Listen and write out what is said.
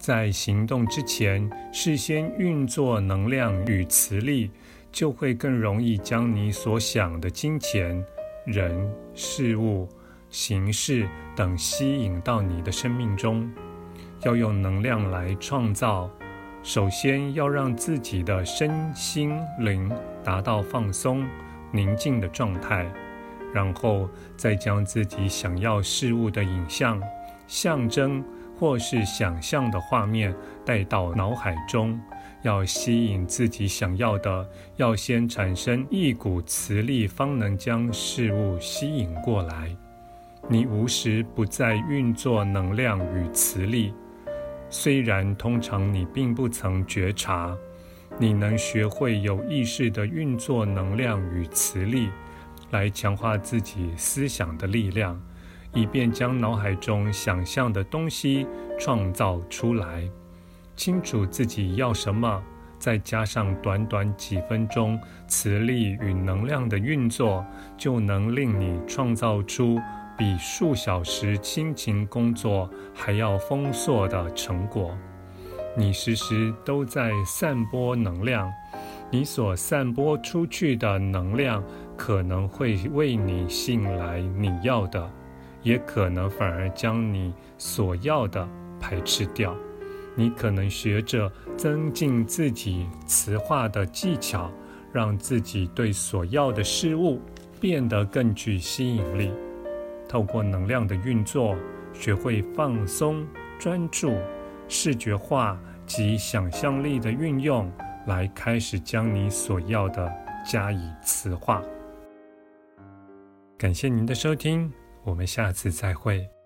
在行动之前，事先运作能量与磁力，就会更容易将你所想的金钱、人、事物、形式等吸引到你的生命中。要用能量来创造，首先要让自己的身心灵达到放松、宁静的状态，然后再将自己想要事物的影像、象征。或是想象的画面带到脑海中，要吸引自己想要的，要先产生一股磁力，方能将事物吸引过来。你无时不在运作能量与磁力，虽然通常你并不曾觉察，你能学会有意识地运作能量与磁力，来强化自己思想的力量。以便将脑海中想象的东西创造出来，清楚自己要什么，再加上短短几分钟磁力与能量的运作，就能令你创造出比数小时辛勤工作还要丰硕的成果。你时时都在散播能量，你所散播出去的能量可能会为你吸引来你要的。也可能反而将你所要的排斥掉。你可能学着增进自己磁化的技巧，让自己对所要的事物变得更具吸引力。透过能量的运作，学会放松、专注、视觉化及想象力的运用，来开始将你所要的加以磁化。感谢您的收听。我们下次再会。